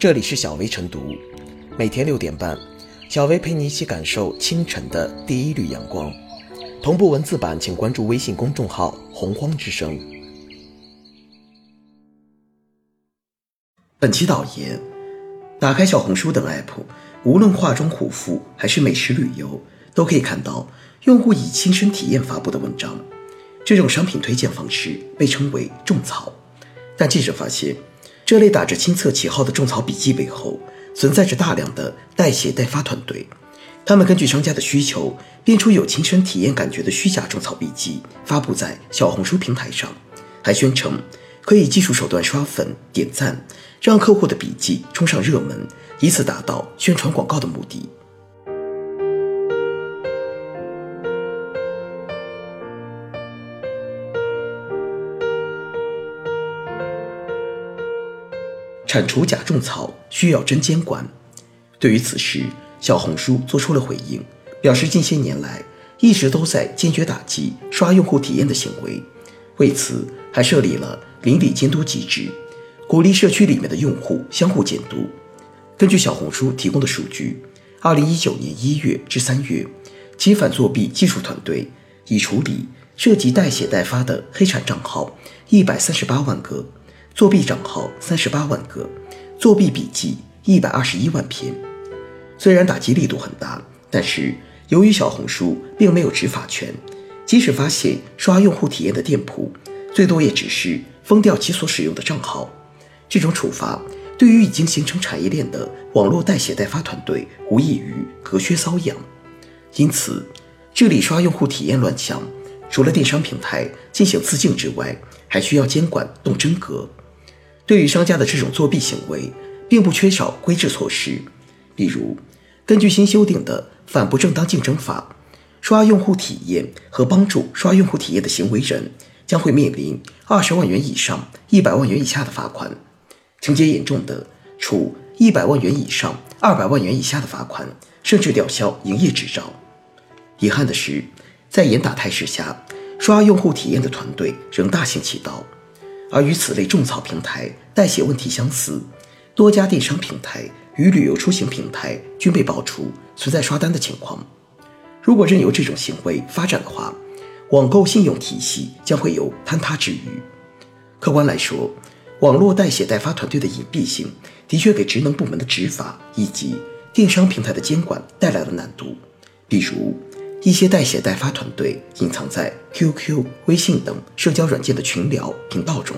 这里是小薇晨读，每天六点半，小薇陪你一起感受清晨的第一缕阳光。同步文字版，请关注微信公众号“洪荒之声”。本期导言：打开小红书等 app，无论化妆护肤还是美食旅游，都可以看到用户以亲身体验发布的文章。这种商品推荐方式被称为“种草”，但记者发现。这类打着亲测旗号的种草笔记背后，存在着大量的代写代发团队，他们根据商家的需求，编出有亲身体验感觉的虚假种草笔记，发布在小红书平台上，还宣称可以技术手段刷粉点赞，让客户的笔记冲上热门，以此达到宣传广告的目的。铲除假种草需要真监管。对于此事，小红书做出了回应，表示近些年来一直都在坚决打击刷用户体验的行为，为此还设立了邻里监督机制，鼓励社区里面的用户相互监督。根据小红书提供的数据，二零一九年一月至三月，其反作弊技术团队已处理涉及代写代发的黑产账号一百三十八万个。作弊账号三十八万个，作弊笔记一百二十一万篇。虽然打击力度很大，但是由于小红书并没有执法权，即使发现刷用户体验的店铺，最多也只是封掉其所使用的账号。这种处罚对于已经形成产业链的网络代写代发团队，无异于隔靴搔痒。因此，治理刷用户体验乱象，除了电商平台进行自净之外，还需要监管动真格。对于商家的这种作弊行为，并不缺少规制措施，比如，根据新修订的《反不正当竞争法》，刷用户体验和帮助刷用户体验的行为人将会面临二十万元以上一百万元以下的罚款，情节严重的处一百万元以上二百万元以下的罚款，甚至吊销营业执照。遗憾的是，在严打态势下，刷用户体验的团队仍大行其道。而与此类种草平台代写问题相似，多家电商平台与旅游出行平台均被爆出存在刷单的情况。如果任由这种行为发展的话，网购信用体系将会有坍塌之虞。客观来说，网络代写代发团队的隐蔽性的确给职能部门的执法以及电商平台的监管带来了难度。比如，一些代写代发团队隐藏在 QQ、微信等社交软件的群聊频道中，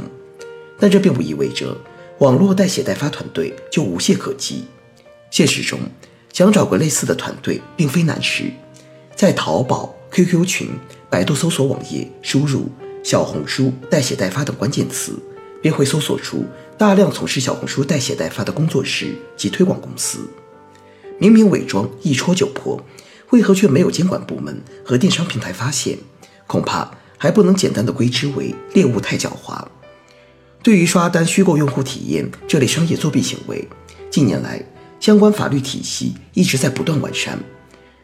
但这并不意味着网络代写代发团队就无懈可击。现实中，想找个类似的团队并非难事，在淘宝、QQ 群、百度搜索网页，输入“小红书代写代发”等关键词，便会搜索出大量从事小红书代写代发的工作室及推广公司。明明伪装一戳就破。为何却没有监管部门和电商平台发现？恐怕还不能简单的归之为猎物太狡猾。对于刷单虚构用户体验这类商业作弊行为，近年来相关法律体系一直在不断完善。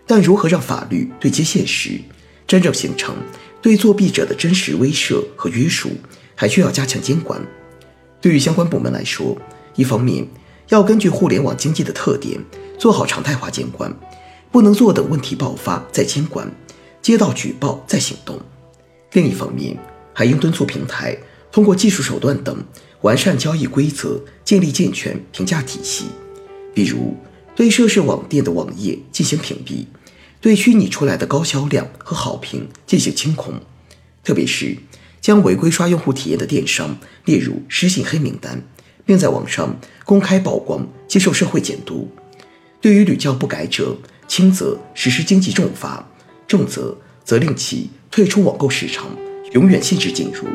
但如何让法律对接现实，真正形成对作弊者的真实威慑和约束，还需要加强监管。对于相关部门来说，一方面要根据互联网经济的特点，做好常态化监管。不能坐等问题爆发再监管，接到举报再行动。另一方面，还应敦促平台通过技术手段等完善交易规则，建立健全评价体系。比如，对涉事网店的网页进行屏蔽，对虚拟出来的高销量和好评进行清空。特别是将违规刷用户体验的电商列入失信黑名单，并在网上公开曝光，接受社会监督。对于屡教不改者，轻则实施经济重罚，重则则令其退出网购市场，永远限制进入。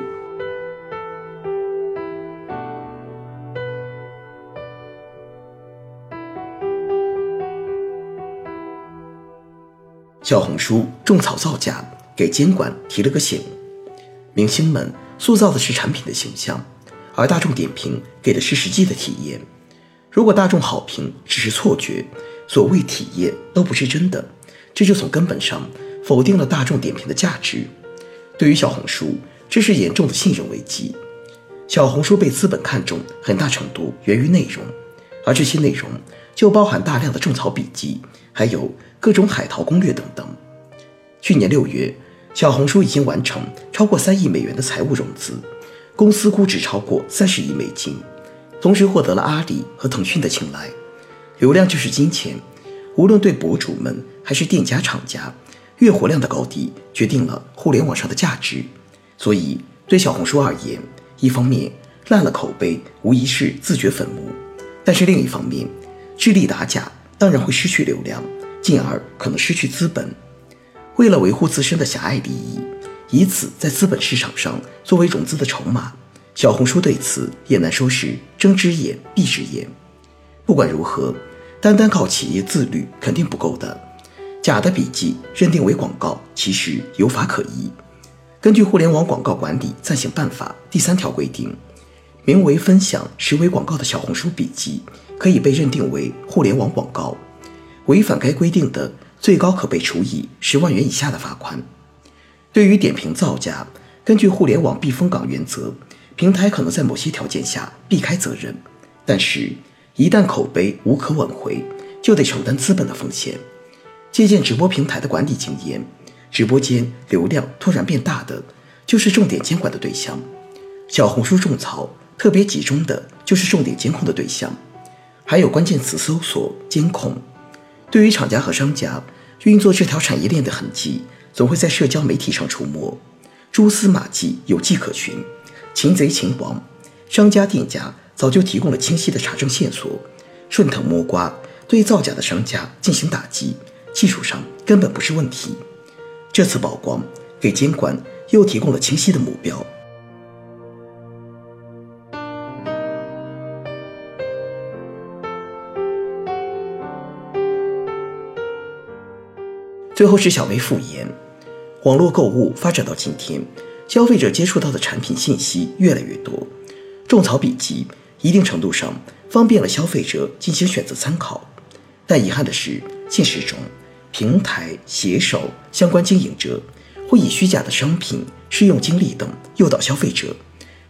小红书种草造假，给监管提了个醒。明星们塑造的是产品的形象，而大众点评给的是实际的体验。如果大众好评只是错觉，所谓体验都不是真的，这就从根本上否定了大众点评的价值。对于小红书，这是严重的信任危机。小红书被资本看重，很大程度源于内容。而这些内容就包含大量的种草笔记，还有各种海淘攻略等等。去年六月，小红书已经完成超过三亿美元的财务融资，公司估值超过三十亿美金，同时获得了阿里和腾讯的青睐。流量就是金钱，无论对博主们还是店家厂家，月活量的高低决定了互联网上的价值。所以，对小红书而言，一方面烂了口碑无疑是自掘坟墓，但是另一方面，智力打假当然会失去流量，进而可能失去资本。为了维护自身的狭隘利益，以此在资本市场上作为融资的筹码，小红书对此也难说是睁只眼闭只眼。不管如何，单单靠企业自律肯定不够的。假的笔记认定为广告，其实有法可依。根据《互联网广告管理暂行办法》第三条规定，名为分享实为广告的小红书笔记，可以被认定为互联网广告。违反该规定的，最高可被处以十万元以下的罚款。对于点评造假，根据互联网避风港原则，平台可能在某些条件下避开责任，但是。一旦口碑无可挽回，就得承担资本的风险。借鉴直播平台的管理经验，直播间流量突然变大的，就是重点监管的对象。小红书种草特别集中的就是重点监控的对象，还有关键词搜索监控。对于厂家和商家运作这条产业链的痕迹，总会在社交媒体上出没，蛛丝马迹有迹可循，擒贼擒王，商家店家。早就提供了清晰的查证线索，顺藤摸瓜对造假的商家进行打击，技术上根本不是问题。这次曝光给监管又提供了清晰的目标。最后是小梅复言，网络购物发展到今天，消费者接触到的产品信息越来越多，种草笔记。一定程度上方便了消费者进行选择参考，但遗憾的是，现实中平台、携手、相关经营者会以虚假的商品、试用经历等诱导消费者，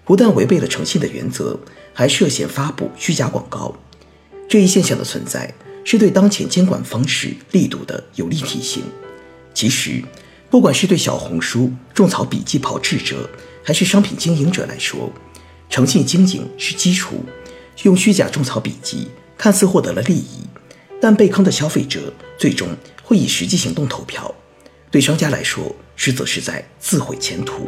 不但违背了诚信的原则，还涉嫌发布虚假广告。这一现象的存在，是对当前监管方式力度的有力提醒。其实，不管是对小红书种草笔记跑智者，还是商品经营者来说，诚信经营是基础，用虚假种草笔记看似获得了利益，但被坑的消费者最终会以实际行动投票，对商家来说，实则是在自毁前途。